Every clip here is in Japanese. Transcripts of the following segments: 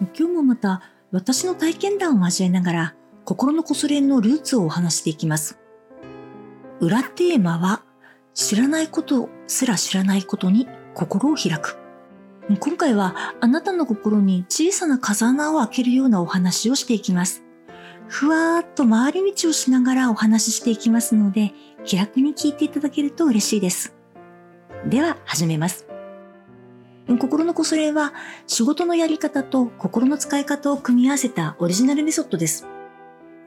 今日もまた私の体験談を交えながら心のこそれんのルーツをお話していきます。裏テーマは知らないことすら知らないことに心を開く。今回はあなたの心に小さな風穴を開けるようなお話をしていきます。ふわーっと回り道をしながらお話ししていきますので、気楽に聞いていただけると嬉しいです。では始めます。心のこそれは仕事のやり方と心の使い方を組み合わせたオリジナルメソッドです。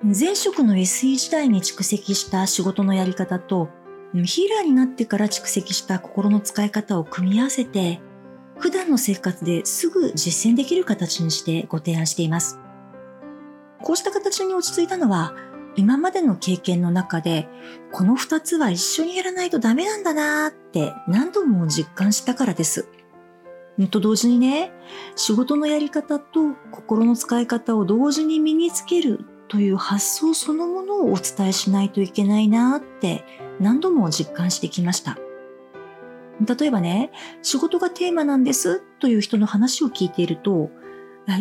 前職の SE 時代に蓄積した仕事のやり方とヒーラーになってから蓄積した心の使い方を組み合わせて普段の生活ですぐ実践できる形にしてご提案しています。こうした形に落ち着いたのは今までの経験の中でこの二つは一緒にやらないとダメなんだなーって何度も実感したからです。と同時にね、仕事のやり方と心の使い方を同時に身につけるという発想そのものをお伝えしないといけないなって何度も実感してきました。例えばね、仕事がテーマなんですという人の話を聞いていると、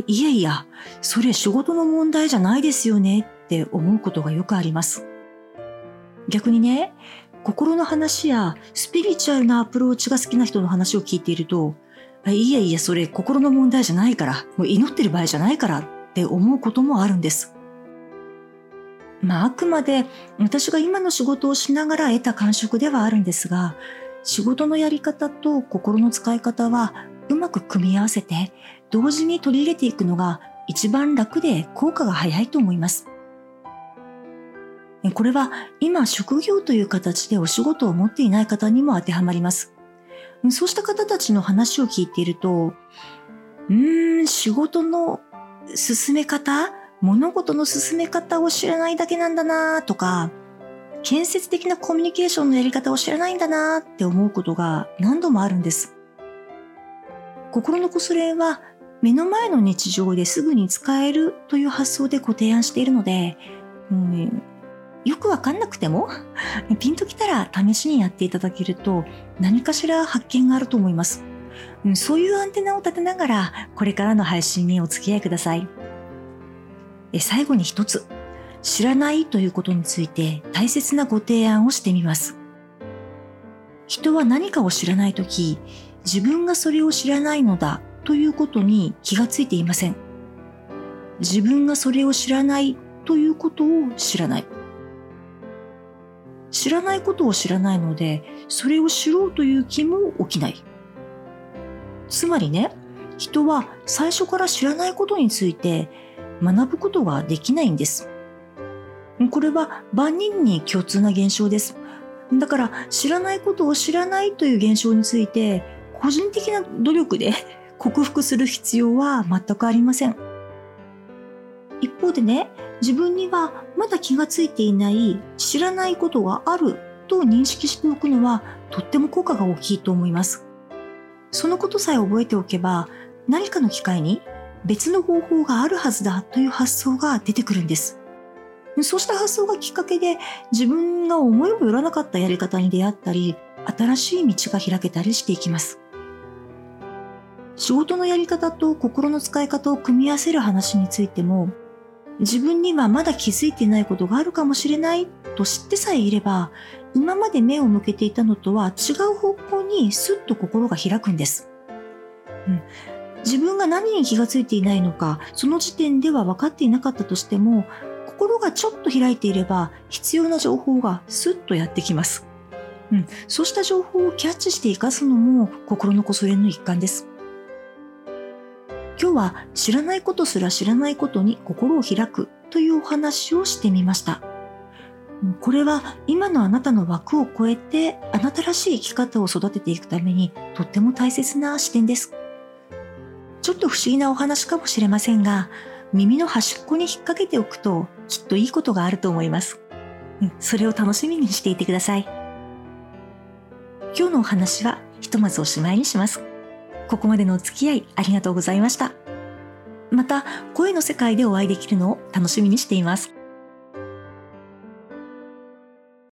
いやいや、それ仕事の問題じゃないですよねって思うことがよくあります。逆にね、心の話やスピリチュアルなアプローチが好きな人の話を聞いていると、いやいや、それ心の問題じゃないから、もう祈ってる場合じゃないからって思うこともあるんです。まあ、あくまで私が今の仕事をしながら得た感触ではあるんですが、仕事のやり方と心の使い方はうまく組み合わせて同時に取り入れていくのが一番楽で効果が早いと思います。これは今職業という形でお仕事を持っていない方にも当てはまります。そうした方たちの話を聞いていると、うーん、仕事の進め方物事の進め方を知らないだけなんだなとか、建設的なコミュニケーションのやり方を知らないんだなって思うことが何度もあるんです。心のこそれは目の前の日常ですぐに使えるという発想でご提案しているので、うん、よくわかんなくてもピンときたら試しにやっていただけると何かしら発見があると思います。そういうアンテナを立てながらこれからの配信にお付き合いください。最後に一つ、知らないということについて大切なご提案をしてみます。人は何かを知らないとき、自分がそれを知らないのだということに気がついていません。自分がそれを知らないということを知らない。知らないことを知らないので、それを知ろうという気も起きない。つまりね、人は最初から知らないことについて学ぶことができないんです。これは万人に共通な現象です。だから知らないことを知らないという現象について個人的な努力で 克服する必要は全くありません。一方でね、自分にはまだ気がついていない知らないことがあると認識しておくのはとっても効果が大きいと思います。そのことさえ覚えておけば何かの機会に別の方法があるはずだという発想が出てくるんです。そうした発想がきっかけで自分が思いもよらなかったやり方に出会ったり、新しい道が開けたりしていきます。仕事のやり方と心の使い方を組み合わせる話についても、自分にはまだ気づいてないことがあるかもしれないと知ってさえいれば、今まで目を向けていたのとは違う方向にスッと心が開くんです。うん、自分が何に気がついていないのか、その時点では分かっていなかったとしても、心がちょっと開いていれば、必要な情報がスッとやってきます。うん、そうした情報をキャッチして生かすのも心のこそれの一環です。今日は知らないことすら知らないことに心を開くというお話をしてみました。これは今のあなたの枠を超えてあなたらしい生き方を育てていくためにとっても大切な視点です。ちょっと不思議なお話かもしれませんが、耳の端っこに引っ掛けておくときっといいことがあると思います。それを楽しみにしていてください。今日のお話はひとまずおしまいにします。ここまでのお付き合いありがとうございました。また、声の世界でお会いできるのを楽しみにしています。